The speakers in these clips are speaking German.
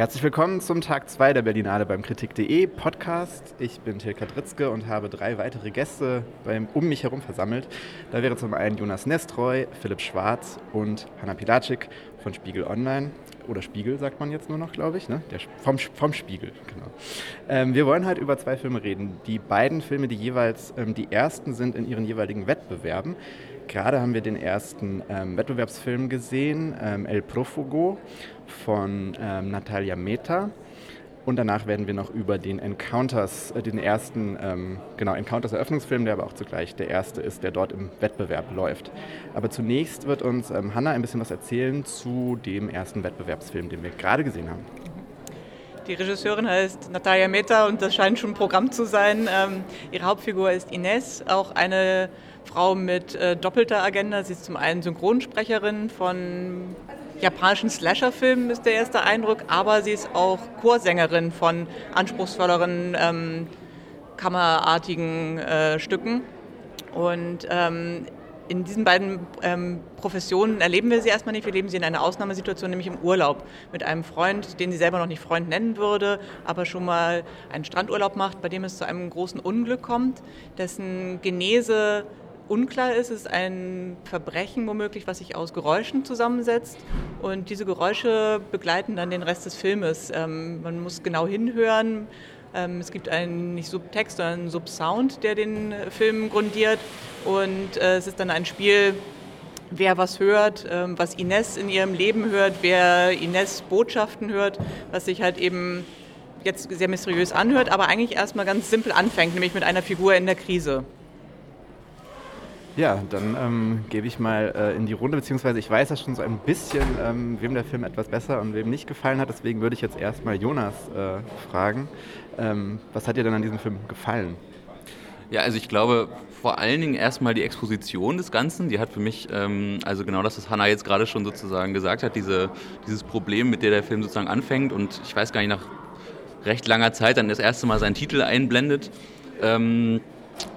Herzlich willkommen zum Tag 2 der Berlinale beim Kritik.de Podcast. Ich bin Tilka Dritzke und habe drei weitere Gäste beim, um mich herum versammelt. Da wäre zum einen Jonas Nestroy, Philipp Schwarz und Hanna Pilatschik von Spiegel Online. Oder Spiegel sagt man jetzt nur noch, glaube ich. Ne? Der, vom, vom Spiegel, genau. Ähm, wir wollen halt über zwei Filme reden. Die beiden Filme, die jeweils ähm, die ersten sind in ihren jeweiligen Wettbewerben. Gerade haben wir den ersten ähm, Wettbewerbsfilm gesehen, ähm, El Profugo von ähm, Natalia Meta. Und danach werden wir noch über den Encounters, äh, den ersten, ähm, genau, Encounters Eröffnungsfilm, der aber auch zugleich der erste ist, der dort im Wettbewerb läuft. Aber zunächst wird uns ähm, Hanna ein bisschen was erzählen zu dem ersten Wettbewerbsfilm, den wir gerade gesehen haben. Die Regisseurin heißt Natalia Meta und das scheint schon Programm zu sein. Ähm, ihre Hauptfigur ist Ines, auch eine Frau mit äh, doppelter Agenda. Sie ist zum einen Synchronsprecherin von japanischen Slasher-Filmen, ist der erste Eindruck, aber sie ist auch Chorsängerin von anspruchsvolleren, ähm, kammerartigen äh, Stücken. Und ähm, in diesen beiden ähm, Professionen erleben wir sie erstmal nicht. Wir erleben sie in einer Ausnahmesituation, nämlich im Urlaub mit einem Freund, den sie selber noch nicht Freund nennen würde, aber schon mal einen Strandurlaub macht, bei dem es zu einem großen Unglück kommt, dessen Genese unklar ist, ist ein Verbrechen womöglich, was sich aus Geräuschen zusammensetzt. Und diese Geräusche begleiten dann den Rest des Filmes. Ähm, man muss genau hinhören. Ähm, es gibt einen nicht Subtext, sondern einen Subsound, der den Film grundiert. Und äh, es ist dann ein Spiel, wer was hört, ähm, was Ines in ihrem Leben hört, wer Ines Botschaften hört, was sich halt eben jetzt sehr mysteriös anhört, aber eigentlich erstmal ganz simpel anfängt, nämlich mit einer Figur in der Krise. Ja, dann ähm, gebe ich mal äh, in die Runde, beziehungsweise ich weiß ja schon so ein bisschen, ähm, wem der Film etwas besser und wem nicht gefallen hat. Deswegen würde ich jetzt erstmal Jonas äh, fragen. Ähm, was hat dir denn an diesem Film gefallen? Ja, also ich glaube vor allen Dingen erstmal die Exposition des Ganzen. Die hat für mich, ähm, also genau das, was Hannah jetzt gerade schon sozusagen gesagt hat, diese, dieses Problem, mit der der Film sozusagen anfängt und ich weiß gar nicht, nach recht langer Zeit dann das erste Mal seinen Titel einblendet. Ähm,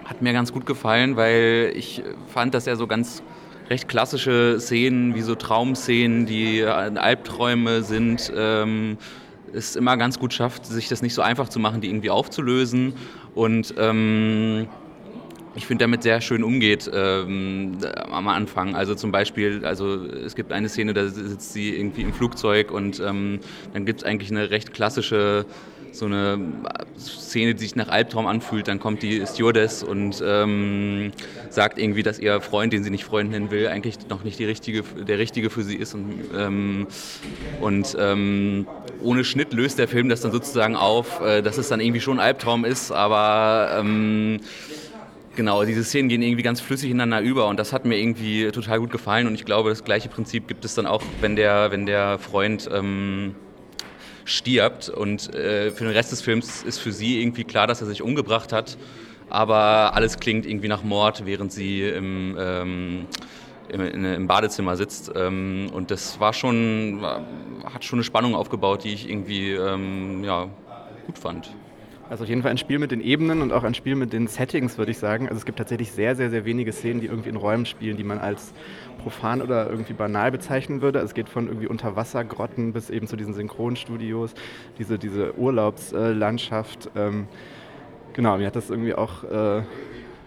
hat mir ganz gut gefallen, weil ich fand, dass er so ganz recht klassische Szenen, wie so Traumszenen, die Albträume sind, ähm, es immer ganz gut schafft, sich das nicht so einfach zu machen, die irgendwie aufzulösen. Und ähm, ich finde, damit sehr schön umgeht ähm, am Anfang. Also zum Beispiel, also es gibt eine Szene, da sitzt sie irgendwie im Flugzeug und ähm, dann gibt es eigentlich eine recht klassische so eine Szene, die sich nach Albtraum anfühlt. Dann kommt die Stewardess und ähm, sagt irgendwie, dass ihr Freund, den sie nicht Freund nennen will, eigentlich noch nicht die richtige, der richtige für sie ist. Und, ähm, und ähm, ohne Schnitt löst der Film das dann sozusagen auf, äh, dass es dann irgendwie schon Albtraum ist, aber ähm, Genau, diese Szenen gehen irgendwie ganz flüssig ineinander über und das hat mir irgendwie total gut gefallen und ich glaube, das gleiche Prinzip gibt es dann auch, wenn der, wenn der Freund ähm, stirbt. Und äh, für den Rest des Films ist für sie irgendwie klar, dass er sich umgebracht hat, aber alles klingt irgendwie nach Mord, während sie im, ähm, im, im Badezimmer sitzt. Ähm, und das war schon, hat schon eine Spannung aufgebaut, die ich irgendwie ähm, ja, gut fand. Also auf jeden Fall ein Spiel mit den Ebenen und auch ein Spiel mit den Settings, würde ich sagen. Also es gibt tatsächlich sehr, sehr, sehr wenige Szenen, die irgendwie in Räumen spielen, die man als profan oder irgendwie banal bezeichnen würde. Es geht von irgendwie Unterwassergrotten bis eben zu diesen Synchronstudios, diese, diese Urlaubslandschaft. Ähm, genau, mir hat das irgendwie auch... Äh,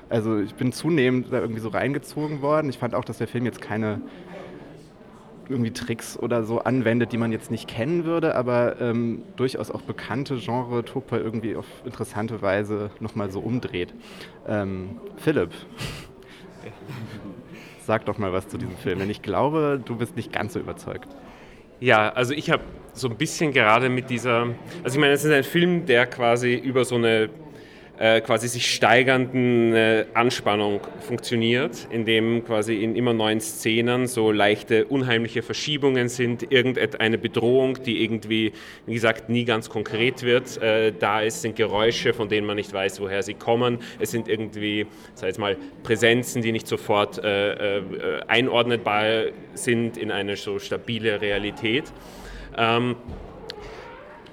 also ich bin zunehmend da irgendwie so reingezogen worden. Ich fand auch, dass der Film jetzt keine irgendwie Tricks oder so anwendet, die man jetzt nicht kennen würde, aber ähm, durchaus auch bekannte Genre-Truppe irgendwie auf interessante Weise nochmal so umdreht. Ähm, Philipp, sag doch mal was zu diesem Film, denn ich glaube, du bist nicht ganz so überzeugt. Ja, also ich habe so ein bisschen gerade mit dieser, also ich meine, es ist ein Film, der quasi über so eine äh, quasi sich steigernden äh, Anspannung funktioniert, in dem quasi in immer neuen Szenen so leichte unheimliche Verschiebungen sind, irgendeine Bedrohung, die irgendwie, wie gesagt, nie ganz konkret wird. Äh, da ist, sind Geräusche, von denen man nicht weiß, woher sie kommen. Es sind irgendwie, sag ich mal, Präsenzen, die nicht sofort äh, äh, einordnetbar sind in eine so stabile Realität. Ähm,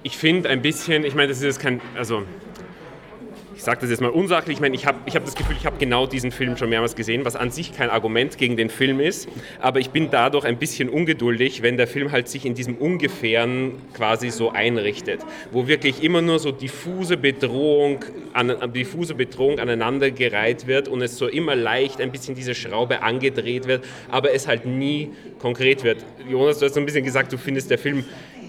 ich finde ein bisschen, ich meine, das ist kein, also ich sage das jetzt mal unsachlich, ich meine, ich habe ich hab das Gefühl, ich habe genau diesen Film schon mehrmals gesehen, was an sich kein Argument gegen den Film ist, aber ich bin dadurch ein bisschen ungeduldig, wenn der Film halt sich in diesem Ungefähren quasi so einrichtet, wo wirklich immer nur so diffuse Bedrohung, an, diffuse Bedrohung aneinandergereiht wird und es so immer leicht ein bisschen diese Schraube angedreht wird, aber es halt nie konkret wird. Jonas, du hast so ein bisschen gesagt, du findest der Film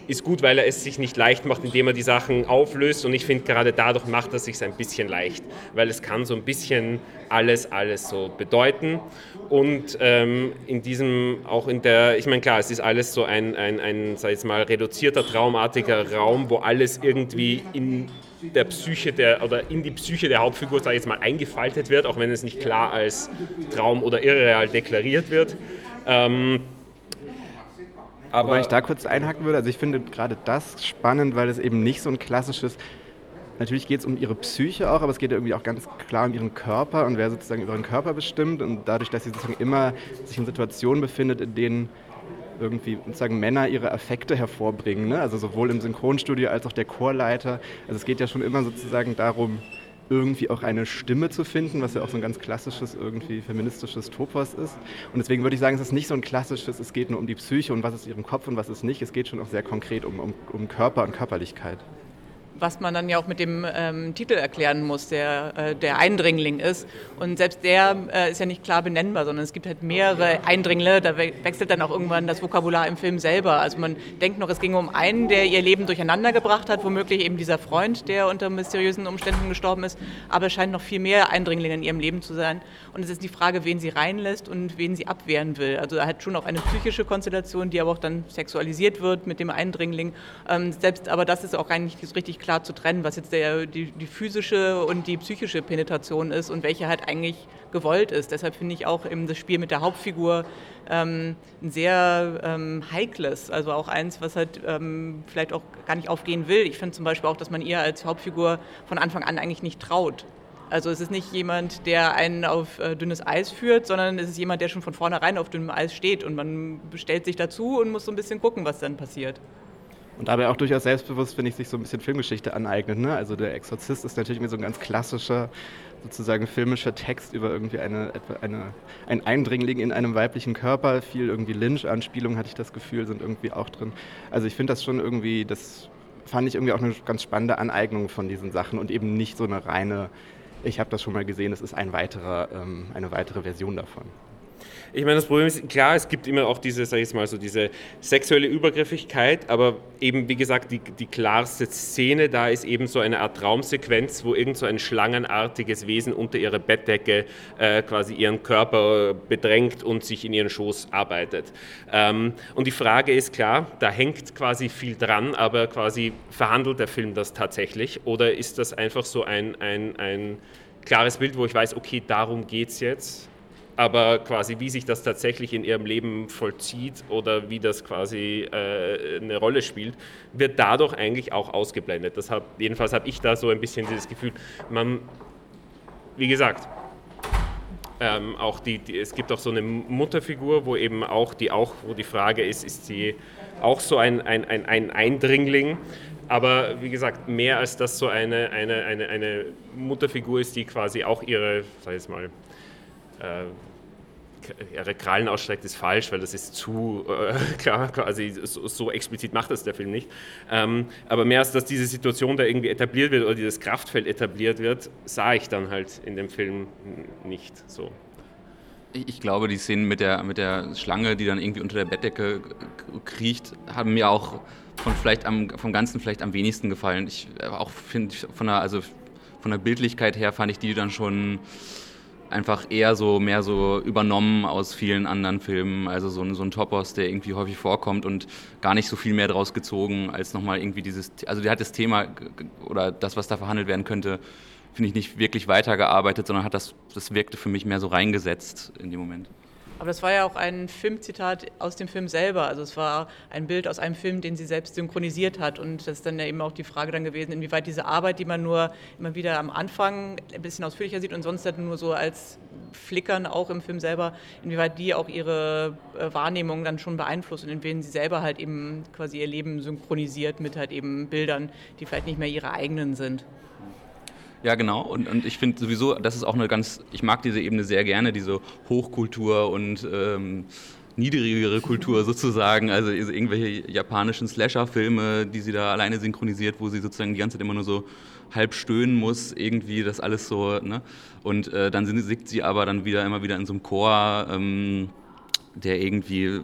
ist gut, weil er es sich nicht leicht macht, indem er die Sachen auflöst. Und ich finde, gerade dadurch macht er sich ein bisschen leicht, weil es kann so ein bisschen alles, alles so bedeuten. Und ähm, in diesem, auch in der, ich meine, klar, es ist alles so ein, ein, ein sag ich mal, reduzierter, traumartiger Raum, wo alles irgendwie in der Psyche der, oder in die Psyche der Hauptfigur, sag ich jetzt mal, eingefaltet wird, auch wenn es nicht klar als Traum oder irreal deklariert wird. Ähm, aber Wobei ich da kurz einhaken würde, also ich finde gerade das spannend, weil es eben nicht so ein klassisches, natürlich geht es um ihre Psyche auch, aber es geht irgendwie auch ganz klar um ihren Körper und wer sozusagen über ihren Körper bestimmt und dadurch, dass sie sozusagen immer sich in Situationen befindet, in denen irgendwie sozusagen Männer ihre Affekte hervorbringen, ne? also sowohl im Synchronstudio als auch der Chorleiter. Also es geht ja schon immer sozusagen darum, irgendwie auch eine Stimme zu finden, was ja auch so ein ganz klassisches, irgendwie feministisches Topos ist. Und deswegen würde ich sagen, es ist nicht so ein klassisches, es geht nur um die Psyche und was ist ihrem Kopf und was ist nicht. Es geht schon auch sehr konkret um, um, um Körper und Körperlichkeit was man dann ja auch mit dem ähm, Titel erklären muss, der äh, der Eindringling ist. Und selbst der äh, ist ja nicht klar benennbar, sondern es gibt halt mehrere Eindringlinge. Da we wechselt dann auch irgendwann das Vokabular im Film selber. Also man denkt noch, es ging um einen, der ihr Leben durcheinander gebracht hat, womöglich eben dieser Freund, der unter mysteriösen Umständen gestorben ist. Aber es scheint noch viel mehr Eindringlinge in ihrem Leben zu sein. Und es ist die Frage, wen sie reinlässt und wen sie abwehren will. Also er hat schon auch eine psychische Konstellation, die aber auch dann sexualisiert wird mit dem Eindringling. Ähm, selbst aber das ist auch eigentlich nicht richtig klar zu trennen, was jetzt der, die, die physische und die psychische Penetration ist und welche halt eigentlich gewollt ist. Deshalb finde ich auch eben das Spiel mit der Hauptfigur ähm, ein sehr ähm, heikles, also auch eins, was halt ähm, vielleicht auch gar nicht aufgehen will. Ich finde zum Beispiel auch, dass man ihr als Hauptfigur von Anfang an eigentlich nicht traut. Also es ist nicht jemand, der einen auf äh, dünnes Eis führt, sondern es ist jemand, der schon von vornherein auf dünnem Eis steht und man stellt sich dazu und muss so ein bisschen gucken, was dann passiert. Und dabei auch durchaus selbstbewusst, finde ich, sich so ein bisschen Filmgeschichte aneignet. Ne? Also der Exorzist ist natürlich mir so ein ganz klassischer, sozusagen filmischer Text über irgendwie eine, eine, ein Eindringling in einem weiblichen Körper. Viel irgendwie Lynch-Anspielungen, hatte ich das Gefühl, sind irgendwie auch drin. Also ich finde das schon irgendwie, das fand ich irgendwie auch eine ganz spannende Aneignung von diesen Sachen und eben nicht so eine reine, ich habe das schon mal gesehen, es ist ein weiterer, ähm, eine weitere Version davon. Ich meine, das Problem ist, klar, es gibt immer auch diese, sag ich mal, so diese sexuelle Übergriffigkeit, aber eben, wie gesagt, die, die klarste Szene da ist eben so eine Art Traumsequenz, wo irgend so ein schlangenartiges Wesen unter ihrer Bettdecke äh, quasi ihren Körper bedrängt und sich in ihren Schoß arbeitet. Ähm, und die Frage ist klar, da hängt quasi viel dran, aber quasi verhandelt der Film das tatsächlich oder ist das einfach so ein, ein, ein klares Bild, wo ich weiß, okay, darum geht es jetzt? Aber quasi wie sich das tatsächlich in ihrem Leben vollzieht oder wie das quasi äh, eine Rolle spielt, wird dadurch eigentlich auch ausgeblendet. Das hab, jedenfalls habe ich da so ein bisschen dieses Gefühl, man, wie gesagt, ähm, auch die, die, es gibt auch so eine Mutterfigur, wo eben auch die auch, wo die Frage ist, ist sie auch so ein, ein, ein, ein Eindringling? Aber wie gesagt, mehr als das so eine, eine, eine, eine Mutterfigur ist, die quasi auch ihre, sag ich mal, ihre Krallen ausstreckt, ist falsch, weil das ist zu äh, klar, quasi so, so, explizit macht das der Film nicht. Ähm, aber mehr als dass diese Situation da irgendwie etabliert wird oder dieses Kraftfeld etabliert wird, sah ich dann halt in dem Film nicht so. Ich, glaube, die Szenen mit der, mit der Schlange, die dann irgendwie unter der Bettdecke kriecht, haben mir auch von vielleicht am, vom Ganzen vielleicht am wenigsten gefallen. Ich äh, auch finde von also von der Bildlichkeit her fand ich die dann schon einfach eher so mehr so übernommen aus vielen anderen Filmen. Also so ein, so ein Topos, der irgendwie häufig vorkommt und gar nicht so viel mehr draus gezogen, als nochmal irgendwie dieses, also der hat das Thema oder das, was da verhandelt werden könnte, finde ich nicht wirklich weitergearbeitet, sondern hat das, das wirkte für mich mehr so reingesetzt in dem Moment. Aber das war ja auch ein Filmzitat aus dem Film selber. Also es war ein Bild aus einem Film, den sie selbst synchronisiert hat. Und das ist dann ja eben auch die Frage dann gewesen, inwieweit diese Arbeit, die man nur immer wieder am Anfang ein bisschen ausführlicher sieht und sonst halt nur so als Flickern auch im Film selber, inwieweit die auch ihre äh, Wahrnehmung dann schon beeinflusst und in wen sie selber halt eben quasi ihr Leben synchronisiert mit halt eben Bildern, die vielleicht nicht mehr ihre eigenen sind. Ja, genau. Und, und ich finde sowieso, das ist auch eine ganz, ich mag diese Ebene sehr gerne, diese Hochkultur und ähm, niedrigere Kultur sozusagen, also irgendwelche japanischen Slasher-Filme, die sie da alleine synchronisiert, wo sie sozusagen die ganze Zeit immer nur so halb stöhnen muss, irgendwie das alles so, ne? Und äh, dann singt sie aber dann wieder immer wieder in so einem Chor, ähm, der irgendwie,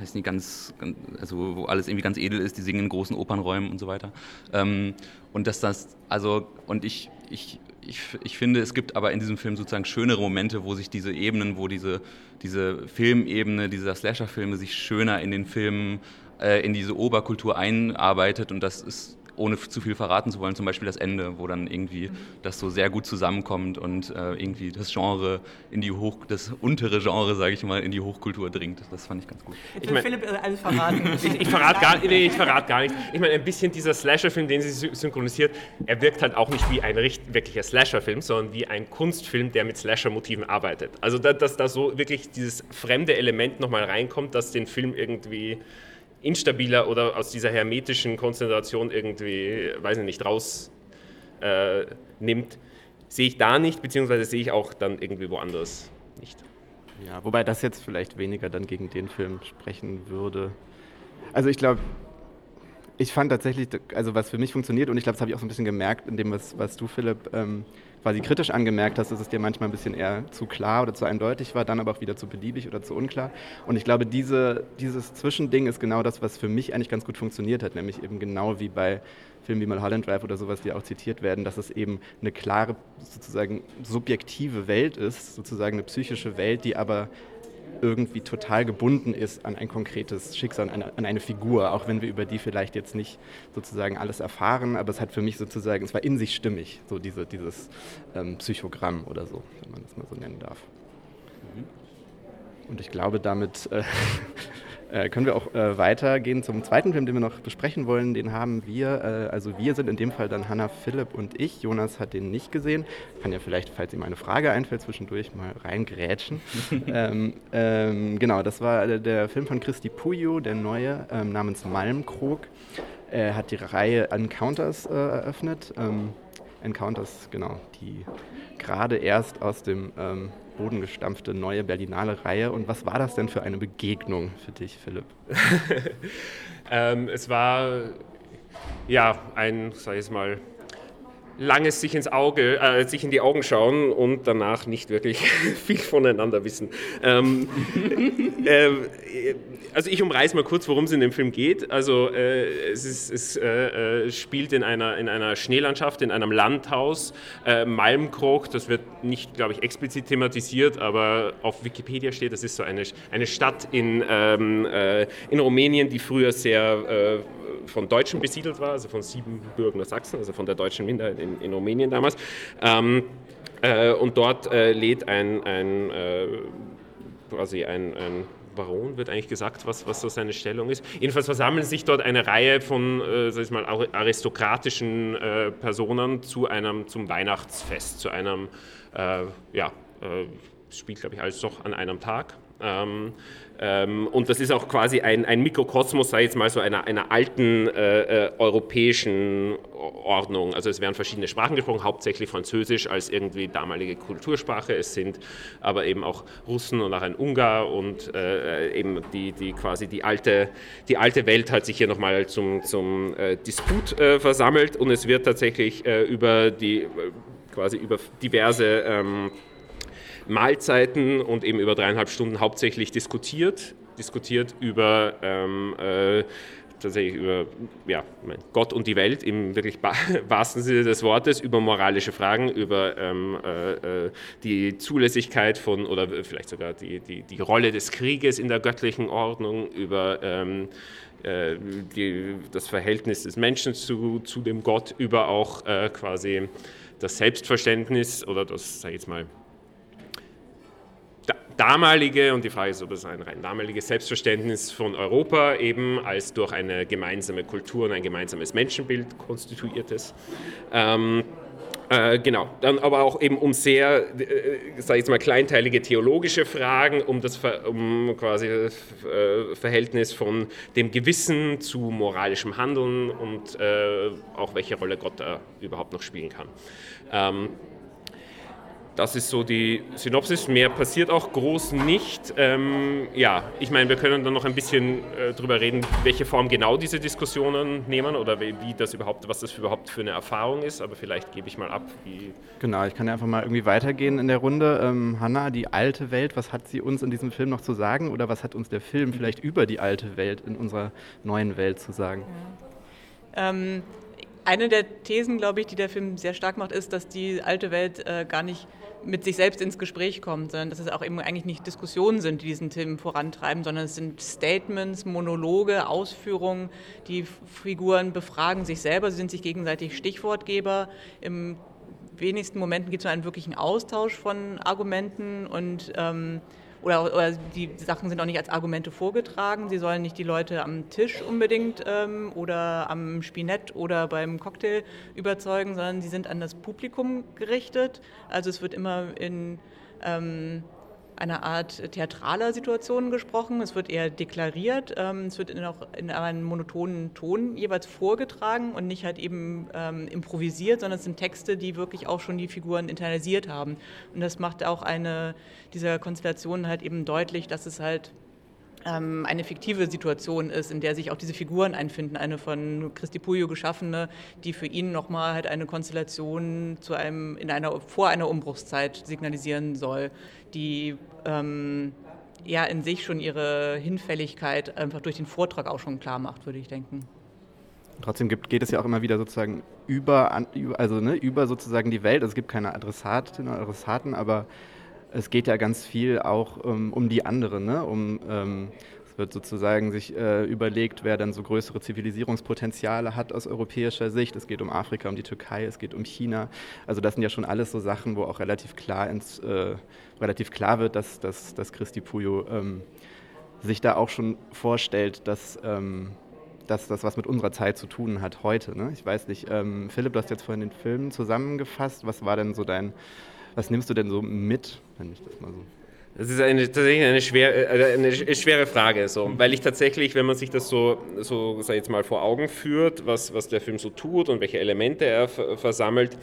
weiß nicht, ganz, also wo alles irgendwie ganz edel ist, die singen in großen Opernräumen und so weiter. Ähm, und dass das, also, und ich, ich, ich, ich finde, es gibt aber in diesem Film sozusagen schönere Momente, wo sich diese Ebenen, wo diese, diese Filmebene dieser Slasher-Filme sich schöner in den Filmen, äh, in diese Oberkultur einarbeitet und das ist ohne zu viel verraten zu wollen, zum Beispiel das Ende, wo dann irgendwie das so sehr gut zusammenkommt und äh, irgendwie das Genre in die Hoch, das untere Genre, sage ich mal, in die Hochkultur dringt. Das fand ich ganz gut. Ich will Philipp äh, alles verraten. ich, ich verrate gar, nee, verrat gar nichts. Ich meine, ein bisschen dieser Slasher-Film, den sie synchronisiert, er wirkt halt auch nicht wie ein wirklicher Slasher-Film, sondern wie ein Kunstfilm, der mit Slasher-Motiven arbeitet. Also, dass da so wirklich dieses fremde Element nochmal reinkommt, das den Film irgendwie instabiler oder aus dieser hermetischen Konzentration irgendwie, weiß ich nicht, raus äh, sehe ich da nicht, beziehungsweise sehe ich auch dann irgendwie woanders nicht. Ja, wobei das jetzt vielleicht weniger dann gegen den Film sprechen würde. Also ich glaube, ich fand tatsächlich, also was für mich funktioniert und ich glaube, das habe ich auch so ein bisschen gemerkt in dem, was, was du, Philipp, ähm, quasi kritisch angemerkt hast, dass es dir manchmal ein bisschen eher zu klar oder zu eindeutig war, dann aber auch wieder zu beliebig oder zu unklar. Und ich glaube, diese, dieses Zwischending ist genau das, was für mich eigentlich ganz gut funktioniert hat, nämlich eben genau wie bei Filmen wie Mulholland Drive oder sowas, die auch zitiert werden, dass es eben eine klare, sozusagen subjektive Welt ist, sozusagen eine psychische Welt, die aber irgendwie total gebunden ist an ein konkretes Schicksal, an eine, an eine, Figur, auch wenn wir über die vielleicht jetzt nicht sozusagen alles erfahren, aber es hat für mich sozusagen, es war in sich stimmig, so diese, dieses ähm, Psychogramm oder so, wenn man das mal so nennen darf. Mhm. Und ich glaube, damit äh, äh, können wir auch äh, weitergehen zum zweiten Film, den wir noch besprechen wollen. Den haben wir, äh, also wir sind in dem Fall dann Hanna, Philipp und ich. Jonas hat den nicht gesehen. Kann ja vielleicht, falls ihm eine Frage einfällt, zwischendurch mal reingrätschen. ähm, ähm, genau, das war der Film von Christi Puyo, der neue, ähm, namens Malmkrog. Er hat die Reihe Encounters äh, eröffnet. Ähm, Encounters, genau, die gerade erst aus dem ähm, Boden gestampfte neue Berlinale Reihe. Und was war das denn für eine Begegnung für dich, Philipp? ähm, es war ja ein, sag ich mal, langes sich ins Auge, äh, sich in die Augen schauen und danach nicht wirklich viel voneinander wissen. Ähm, äh, also ich umreiße mal kurz, worum es in dem Film geht. Also äh, es, ist, es äh, äh, spielt in einer, in einer Schneelandschaft, in einem Landhaus, äh, Malmkrog, das wird nicht, glaube ich, explizit thematisiert, aber auf Wikipedia steht, das ist so eine, eine Stadt in, ähm, in Rumänien, die früher sehr von Deutschen besiedelt war, also von Siebenbürgen nach Sachsen, also von der deutschen Minderheit in, in Rumänien damals. Ähm, äh, und dort äh, lädt ein, ein äh, quasi ein, ein Baron, wird eigentlich gesagt, was, was so seine Stellung ist. Jedenfalls versammeln sich dort eine Reihe von äh, sag ich mal, aristokratischen äh, Personen zu einem, zum Weihnachtsfest, zu einem, äh, ja, äh, spielt glaube ich alles doch an einem Tag. Ähm, ähm, und das ist auch quasi ein, ein Mikrokosmos, sei jetzt mal so einer, einer alten äh, äh, europäischen Ordnung. Also es werden verschiedene Sprachen gesprochen, hauptsächlich Französisch als irgendwie damalige Kultursprache. Es sind aber eben auch Russen und auch ein Ungar und äh, eben die, die quasi die alte, die alte Welt hat sich hier nochmal zum, zum äh, Disput äh, versammelt und es wird tatsächlich äh, über die quasi über diverse ähm, Mahlzeiten und eben über dreieinhalb Stunden hauptsächlich diskutiert. Diskutiert über ähm, äh, tatsächlich über ja, Gott und die Welt im wirklich wahrsten Sinne des Wortes, über moralische Fragen, über ähm, äh, äh, die Zulässigkeit von oder vielleicht sogar die, die, die Rolle des Krieges in der göttlichen Ordnung, über ähm, äh, die, das Verhältnis des Menschen zu, zu dem Gott, über auch äh, quasi das Selbstverständnis oder das, sag ich jetzt mal, damalige, und die Frage ist, ob es ein rein damaliges Selbstverständnis von Europa eben als durch eine gemeinsame Kultur und ein gemeinsames Menschenbild konstituiertes. Ähm, Äh, genau, dann aber auch eben um sehr, äh, sage ich jetzt mal, kleinteilige theologische Fragen, um das um quasi äh, Verhältnis von dem Gewissen zu moralischem Handeln und äh, auch welche Rolle Gott da überhaupt noch spielen kann. Ähm, das ist so die Synopsis. Mehr passiert auch groß nicht. Ähm, ja, ich meine, wir können dann noch ein bisschen äh, drüber reden, welche Form genau diese Diskussionen nehmen oder wie, wie, das überhaupt, was das überhaupt für eine Erfahrung ist. Aber vielleicht gebe ich mal ab. Wie genau, ich kann ja einfach mal irgendwie weitergehen in der Runde. Ähm, Hanna, die alte Welt, was hat sie uns in diesem Film noch zu sagen oder was hat uns der Film vielleicht über die alte Welt in unserer neuen Welt zu sagen? Ja. Ähm, eine der Thesen, glaube ich, die der Film sehr stark macht, ist, dass die alte Welt äh, gar nicht mit sich selbst ins Gespräch kommt, sondern dass es auch eben eigentlich nicht Diskussionen sind, die diesen Film vorantreiben, sondern es sind Statements, Monologe, Ausführungen. Die Figuren befragen sich selber, sie sind sich gegenseitig Stichwortgeber. Im wenigsten Momenten gibt es einen wirklichen Austausch von Argumenten und ähm, oder, oder, die Sachen sind auch nicht als Argumente vorgetragen. Sie sollen nicht die Leute am Tisch unbedingt ähm, oder am Spinett oder beim Cocktail überzeugen, sondern sie sind an das Publikum gerichtet. Also es wird immer in ähm, einer Art theatraler Situation gesprochen. Es wird eher deklariert. Ähm, es wird in, auch in einem monotonen Ton jeweils vorgetragen und nicht halt eben ähm, improvisiert, sondern es sind Texte, die wirklich auch schon die Figuren internalisiert haben. Und das macht auch eine dieser Konstellationen halt eben deutlich, dass es halt ähm, eine fiktive Situation ist, in der sich auch diese Figuren einfinden, eine von Christi Puyo geschaffene, die für ihn nochmal halt eine Konstellation zu einem, in einer, vor einer Umbruchszeit signalisieren soll, die ähm, ja in sich schon ihre Hinfälligkeit einfach durch den Vortrag auch schon klar macht, würde ich denken. Trotzdem gibt, geht es ja auch immer wieder sozusagen über, also ne, über sozusagen die Welt. Also es gibt keine Adressatinnen oder Adressaten, aber es geht ja ganz viel auch ähm, um die anderen, ne? um ähm, es wird sozusagen sich äh, überlegt, wer dann so größere Zivilisierungspotenziale hat aus europäischer Sicht. Es geht um Afrika, um die Türkei, es geht um China. Also das sind ja schon alles so Sachen, wo auch relativ klar, ins, äh, relativ klar wird, dass, dass, dass Christi Puyo ähm, sich da auch schon vorstellt, dass, ähm, dass das was mit unserer Zeit zu tun hat heute. Ne? Ich weiß nicht, ähm, Philipp, du hast jetzt vorhin den Film zusammengefasst. Was war denn so dein was nimmst du denn so mit, wenn ich das mal so das ist eine, tatsächlich eine, schwer, äh, eine schwere Frage, so, weil ich tatsächlich, wenn man sich das so, so sag jetzt mal vor Augen führt, was, was der Film so tut und welche Elemente er versammelt,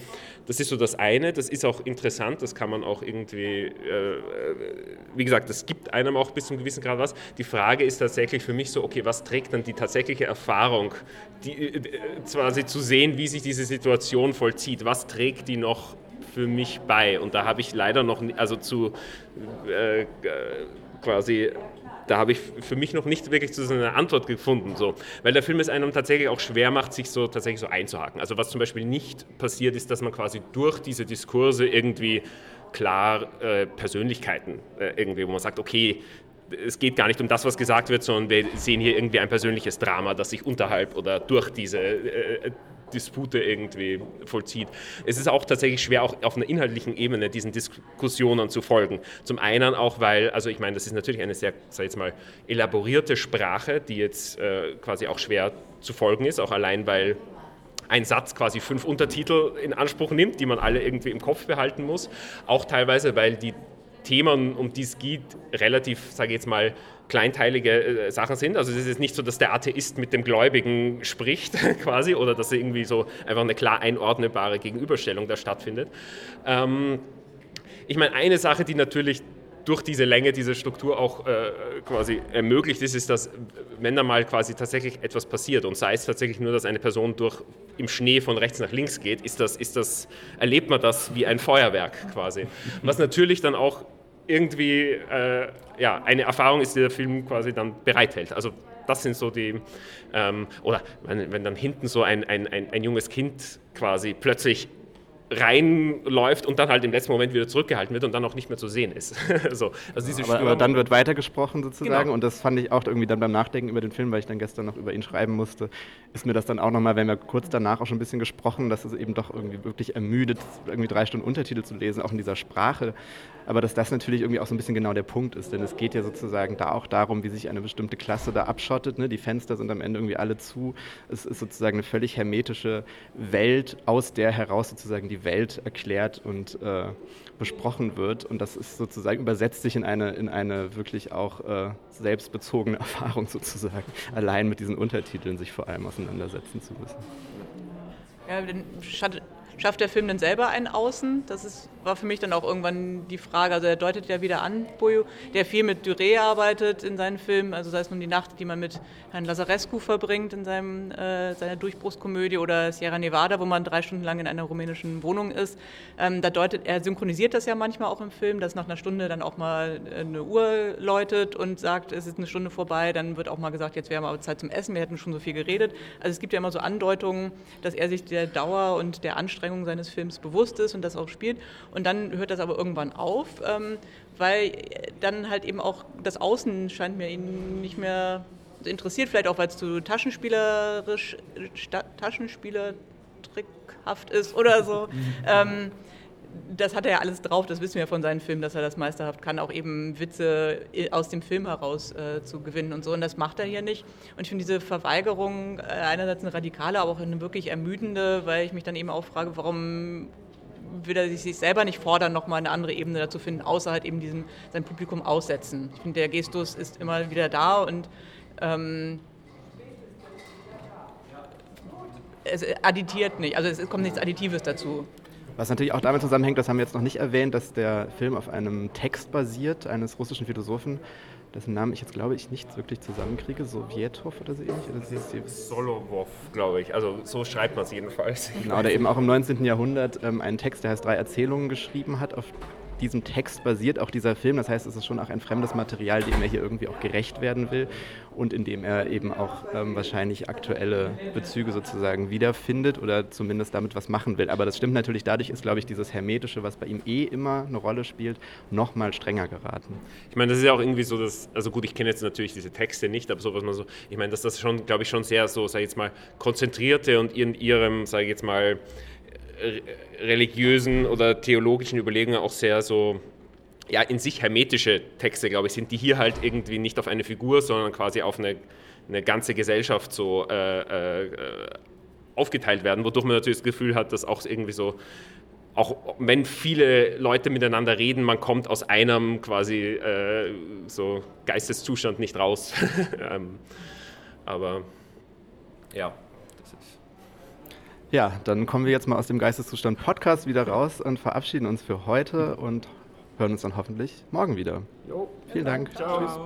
das ist so das eine. Das ist auch interessant, das kann man auch irgendwie, äh, wie gesagt, das gibt einem auch bis zu einem gewissen Grad was. Die Frage ist tatsächlich für mich so, okay, was trägt dann die tatsächliche Erfahrung, die, äh, quasi zu sehen, wie sich diese Situation vollzieht? Was trägt die noch für mich bei. Und da habe ich leider noch, also zu äh, quasi da habe ich für mich noch nicht wirklich zu so einer Antwort gefunden, so. weil der Film es einem tatsächlich auch schwer macht, sich so tatsächlich so einzuhaken. Also was zum Beispiel nicht passiert ist, dass man quasi durch diese Diskurse irgendwie klar äh, Persönlichkeiten äh, irgendwie, wo man sagt, okay, es geht gar nicht um das, was gesagt wird, sondern wir sehen hier irgendwie ein persönliches Drama, das sich unterhalb oder durch diese äh, Dispute irgendwie vollzieht. Es ist auch tatsächlich schwer, auch auf einer inhaltlichen Ebene diesen Diskussionen zu folgen. Zum einen auch, weil, also ich meine, das ist natürlich eine sehr, sag ich jetzt mal, elaborierte Sprache, die jetzt äh, quasi auch schwer zu folgen ist, auch allein, weil ein Satz quasi fünf Untertitel in Anspruch nimmt, die man alle irgendwie im Kopf behalten muss. Auch teilweise, weil die Themen, um die es geht, relativ, sage ich jetzt mal, kleinteilige äh, Sachen sind. Also es ist nicht so, dass der Atheist mit dem Gläubigen spricht quasi oder dass irgendwie so einfach eine klar einordnebare Gegenüberstellung da stattfindet. Ähm, ich meine, eine Sache, die natürlich durch diese Länge, diese Struktur auch äh, quasi ermöglicht ist, ist, dass wenn da mal quasi tatsächlich etwas passiert und sei es tatsächlich nur, dass eine Person durch im Schnee von rechts nach links geht, ist das, ist das, erlebt man das wie ein Feuerwerk quasi. Was natürlich dann auch irgendwie äh, ja, eine Erfahrung ist, die der Film quasi dann bereithält. Also das sind so die, ähm, oder wenn, wenn, dann hinten so ein, ein, ein, ein junges Kind quasi plötzlich reinläuft und dann halt im letzten Moment wieder zurückgehalten wird und dann auch nicht mehr zu sehen ist. so, also diese aber, aber, dann wird weitergesprochen sozusagen genau. und das fand ich auch irgendwie dann beim Nachdenken über den Film, weil ich dann gestern noch über ihn schreiben musste, ist mir das dann auch nochmal, wenn wir kurz danach auch schon ein bisschen gesprochen, dass es eben doch irgendwie wirklich ermüdet, irgendwie drei Stunden Untertitel zu lesen, auch in dieser Sprache, aber dass das natürlich irgendwie auch so ein bisschen genau der Punkt ist, denn es geht ja sozusagen da auch darum, wie sich eine bestimmte Klasse da abschottet, ne? die Fenster sind am Ende irgendwie alle zu, es ist sozusagen eine völlig hermetische Welt, aus der heraus sozusagen die Welt erklärt und äh, besprochen wird. Und das ist sozusagen übersetzt sich in eine, in eine wirklich auch äh, selbstbezogene Erfahrung sozusagen, allein mit diesen Untertiteln sich vor allem auseinandersetzen zu müssen. Ja, schafft der Film denn selber ein Außen? Das ist, war für mich dann auch irgendwann die Frage. Also er deutet ja wieder an, Boyo, der viel mit Duré arbeitet in seinen Filmen, also sei es nun die Nacht, die man mit Herrn Lazarescu verbringt in seinem, äh, seiner Durchbruchskomödie oder Sierra Nevada, wo man drei Stunden lang in einer rumänischen Wohnung ist. Ähm, da deutet, er synchronisiert das ja manchmal auch im Film, dass nach einer Stunde dann auch mal eine Uhr läutet und sagt, es ist eine Stunde vorbei, dann wird auch mal gesagt, jetzt wäre mal Zeit zum Essen, wir hätten schon so viel geredet. Also es gibt ja immer so Andeutungen, dass er sich der Dauer und der Anstrengung Anstrengung seines Films bewusst ist und das auch spielt. Und dann hört das aber irgendwann auf, ähm, weil dann halt eben auch das Außen scheint mir ihn nicht mehr interessiert, vielleicht auch weil es zu taschenspielerisch, taschenspielertrickhaft ist oder so. das hat er ja alles drauf, das wissen wir von seinen Filmen, dass er das meisterhaft kann, auch eben Witze aus dem Film heraus äh, zu gewinnen und so. Und das macht er hier nicht. Und ich finde diese Verweigerung äh, einerseits eine radikale, aber auch eine wirklich ermüdende, weil ich mich dann eben auch frage, warum will er sich selber nicht fordern, nochmal eine andere Ebene dazu finden, außer halt eben diesem, sein Publikum aussetzen. Ich finde, der Gestus ist immer wieder da und ähm, es additiert nicht, also es kommt nichts Additives dazu. Was natürlich auch damit zusammenhängt, das haben wir jetzt noch nicht erwähnt, dass der Film auf einem Text basiert eines russischen Philosophen, dessen Namen ich jetzt glaube ich nicht wirklich zusammenkriege, Sowjetov oder so ähnlich. Oder Solowov, glaube ich. Also so schreibt man es jedenfalls. Genau, der eben auch im 19. Jahrhundert ähm, einen Text, der heißt Drei Erzählungen geschrieben hat, auf diesem Text basiert auch dieser Film. Das heißt, es ist schon auch ein fremdes Material, dem er hier irgendwie auch gerecht werden will und in dem er eben auch ähm, wahrscheinlich aktuelle Bezüge sozusagen wiederfindet oder zumindest damit was machen will. Aber das stimmt natürlich, dadurch ist, glaube ich, dieses Hermetische, was bei ihm eh immer eine Rolle spielt, noch mal strenger geraten. Ich meine, das ist ja auch irgendwie so, dass, also gut, ich kenne jetzt natürlich diese Texte nicht, aber so was man so, ich meine, dass das schon, glaube ich, schon sehr so, sage ich jetzt mal, konzentrierte und in ihrem, sage ich jetzt mal, religiösen oder theologischen Überlegungen auch sehr so ja, in sich hermetische Texte, glaube ich, sind, die hier halt irgendwie nicht auf eine Figur, sondern quasi auf eine, eine ganze Gesellschaft so äh, äh, aufgeteilt werden, wodurch man natürlich das Gefühl hat, dass auch irgendwie so, auch wenn viele Leute miteinander reden, man kommt aus einem quasi äh, so Geisteszustand nicht raus. ähm, aber ja. Ja, dann kommen wir jetzt mal aus dem Geisteszustand Podcast wieder raus und verabschieden uns für heute und hören uns dann hoffentlich morgen wieder. Jo, Vielen Dank. Ciao. Tschüss.